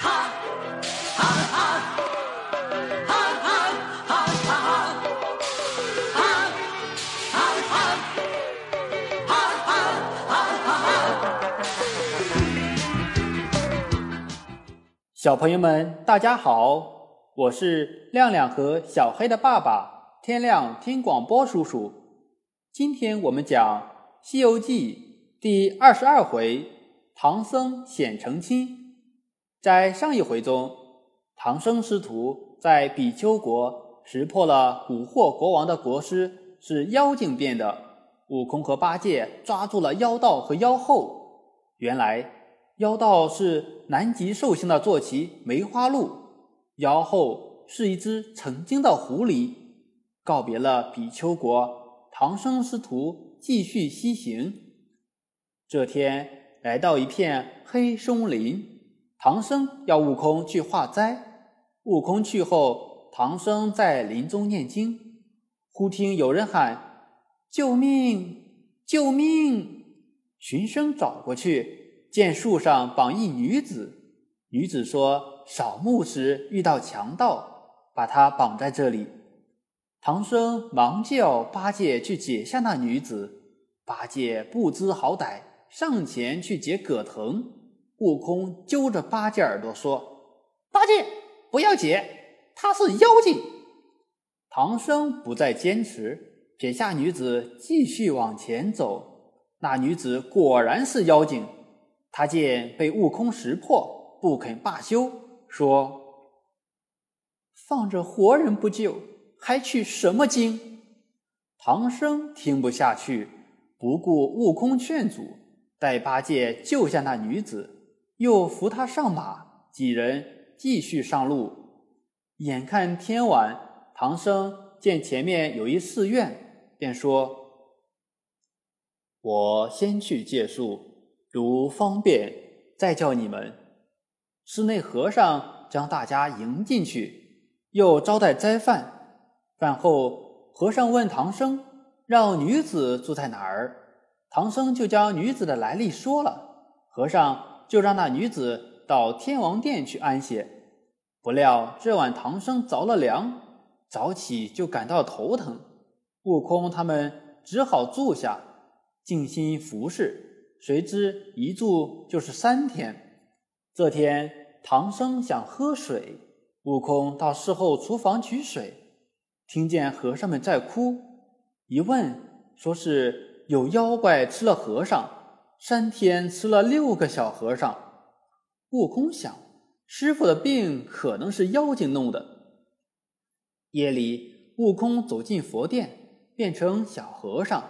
哈哈哈哈哈小朋友们，大家好！我是亮亮和小黑的爸爸天亮听广播叔叔。今天我们讲《西游记》第二十二回“唐僧显成亲”。在上一回中，唐僧师徒在比丘国识破了蛊惑国王的国师是妖精变的。悟空和八戒抓住了妖道和妖后。原来。妖道是南极寿星的坐骑梅花鹿，妖后是一只曾经的狐狸。告别了比丘国，唐僧师徒继续西行。这天来到一片黑松林，唐僧要悟空去化斋。悟空去后，唐僧在林中念经，忽听有人喊：“救命！救命！”循声找过去。见树上绑一女子，女子说扫墓时遇到强盗，把她绑在这里。唐僧忙叫八戒去解下那女子，八戒不知好歹，上前去解葛藤。悟空揪着八戒耳朵说：“八戒，不要解，她是妖精。”唐僧不再坚持，撇下女子继续往前走。那女子果然是妖精。他见被悟空识破，不肯罢休，说：“放着活人不救，还取什么经？”唐僧听不下去，不顾悟空劝阻，带八戒救下那女子，又扶他上马，几人继续上路。眼看天晚，唐僧见前面有一寺院，便说：“我先去借宿。”如方便，再叫你们。寺内和尚将大家迎进去，又招待斋饭。饭后，和尚问唐僧：“让女子住在哪儿？”唐僧就将女子的来历说了。和尚就让那女子到天王殿去安歇。不料这晚唐僧着了凉，早起就感到头疼。悟空他们只好住下，静心服侍。谁知一住就是三天。这天，唐僧想喝水，悟空到事后厨房取水，听见和尚们在哭。一问，说是有妖怪吃了和尚，三天吃了六个小和尚。悟空想，师傅的病可能是妖精弄的。夜里，悟空走进佛殿，变成小和尚，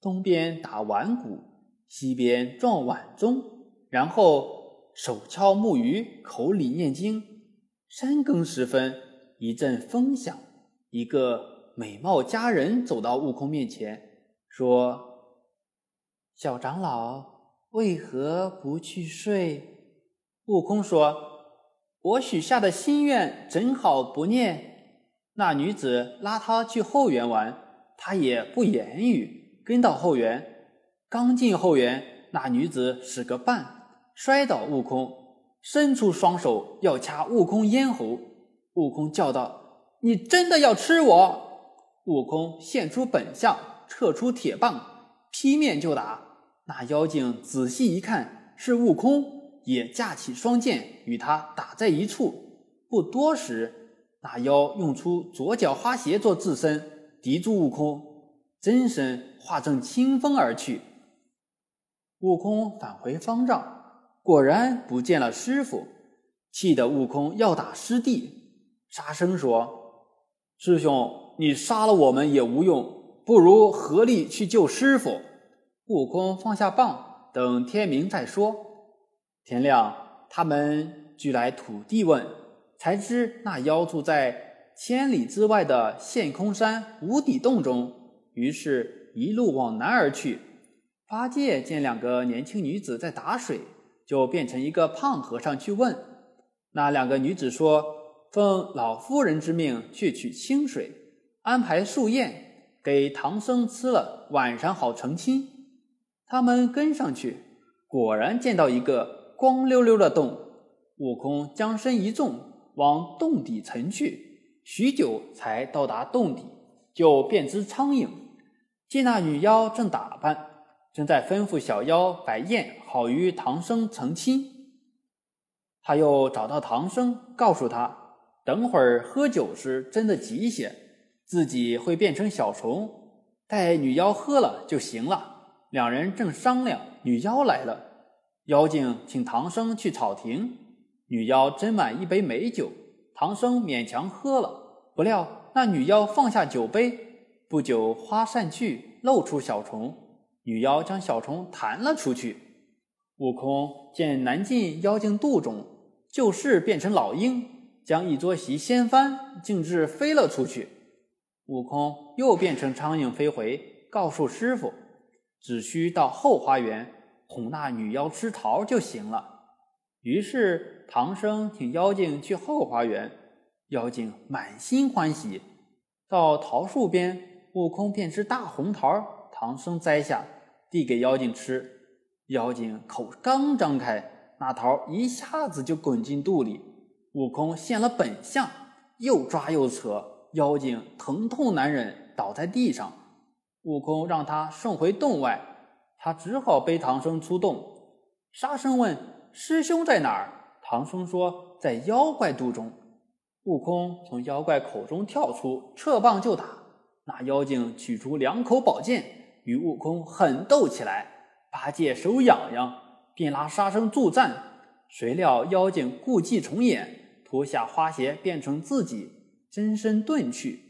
东边打碗鼓。西边撞碗钟，然后手敲木鱼，口里念经。三更时分，一阵风响，一个美貌佳人走到悟空面前，说：“小长老为何不去睡？”悟空说：“我许下的心愿正好不念？”那女子拉他去后园玩，他也不言语，跟到后园。刚进后园，那女子使个绊，摔倒悟空，伸出双手要掐悟空咽喉。悟空叫道：“你真的要吃我？”悟空现出本相，撤出铁棒，劈面就打。那妖精仔细一看，是悟空，也架起双剑与他打在一处。不多时，那妖用出左脚花鞋做自身，抵住悟空，真身化成清风而去。悟空返回方丈，果然不见了师傅，气得悟空要打师弟，沙僧说：“师兄，你杀了我们也无用，不如合力去救师傅。”悟空放下棒，等天明再说。天亮，他们俱来土地问，才知那妖住在千里之外的陷空山无底洞中，于是一路往南而去。八戒见两个年轻女子在打水，就变成一个胖和尚去问。那两个女子说：“奉老夫人之命去取清水，安排素宴给唐僧吃了，晚上好成亲。”他们跟上去，果然见到一个光溜溜的洞，悟空将身一纵，往洞底沉去，许久才到达洞底，就变只苍蝇。见那女妖正打扮，正在吩咐小妖摆宴，好与唐僧成亲。他又找到唐僧，告诉他，等会儿喝酒时真的急些，自己会变成小虫，待女妖喝了就行了。两人正商量，女妖来了，妖精请唐僧去草亭，女妖斟满一杯美酒，唐僧勉强喝了，不料那女妖放下酒杯，不久花散去，露出小虫，女妖将小虫弹了出去。悟空见难进妖精肚中，就是变成老鹰，将一桌席掀翻，径直飞了出去。悟空又变成苍蝇飞回，告诉师傅，只需到后花园哄那女妖吃桃就行了。于是唐僧请妖精去后花园，妖精满心欢喜。到桃树边，悟空便吃大红桃，唐僧摘下，递给妖精吃。妖精口刚张开，那桃一下子就滚进肚里。悟空现了本相，又抓又扯，妖精疼痛难忍，倒在地上。悟空让他送回洞外，他只好背唐僧出洞。沙僧问：“师兄在哪儿？”唐僧说：“在妖怪肚中。”悟空从妖怪口中跳出，撤棒就打。那妖精取出两口宝剑，与悟空狠斗起来。八戒手痒痒，便拉沙僧助战。谁料妖精故伎重演，脱下花鞋变成自己真身遁去。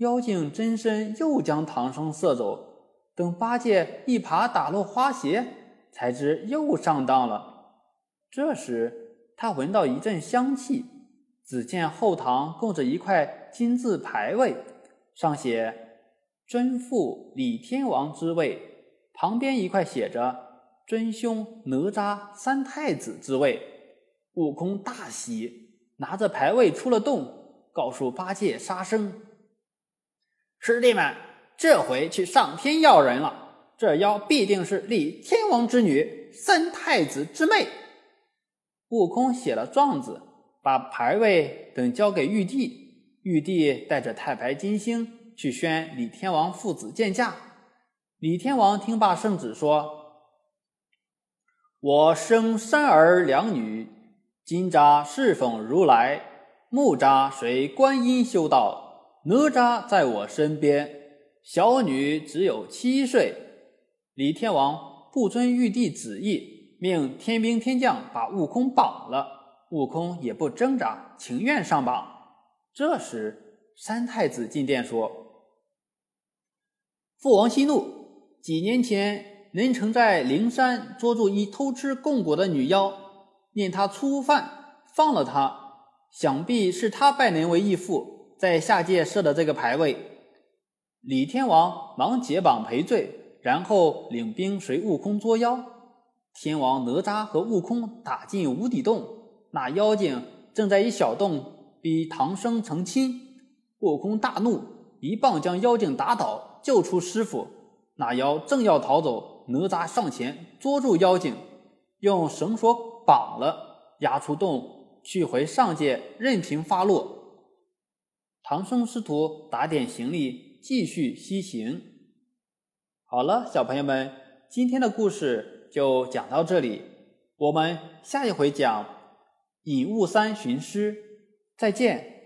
妖精真身又将唐僧射走。等八戒一耙打落花鞋，才知又上当了。这时他闻到一阵香气，只见后堂供着一块金字牌位，上写“尊父李天王之位”。旁边一块写着“尊兄哪吒三太子之位”，悟空大喜，拿着牌位出了洞，告诉八戒、沙僧：“师弟们，这回去上天要人了。这妖必定是李天王之女，三太子之妹。”悟空写了状子，把牌位等交给玉帝，玉帝带着太白金星去宣李天王父子见驾。李天王听罢圣旨说：“我生三儿两女，金吒侍奉如来，木吒随观音修道，哪吒在我身边。小女只有七岁。”李天王不遵玉帝旨意，命天兵天将把悟空绑了。悟空也不挣扎，情愿上绑。这时，三太子进殿说：“父王息怒。”几年前，人曾在灵山捉住一偷吃供果的女妖，念她初犯，放了她。想必是他拜人为义父，在下界设的这个牌位。李天王忙解绑赔罪，然后领兵随悟空捉妖。天王哪吒和悟空打进无底洞，那妖精正在一小洞逼唐僧成亲。悟空大怒，一棒将妖精打倒，救出师傅。那妖正要逃走，哪吒上前捉住妖精，用绳索绑了，押出洞，去回上界，任凭发落。唐僧师徒打点行李，继续西行。好了，小朋友们，今天的故事就讲到这里，我们下一回讲以雾山寻师，再见。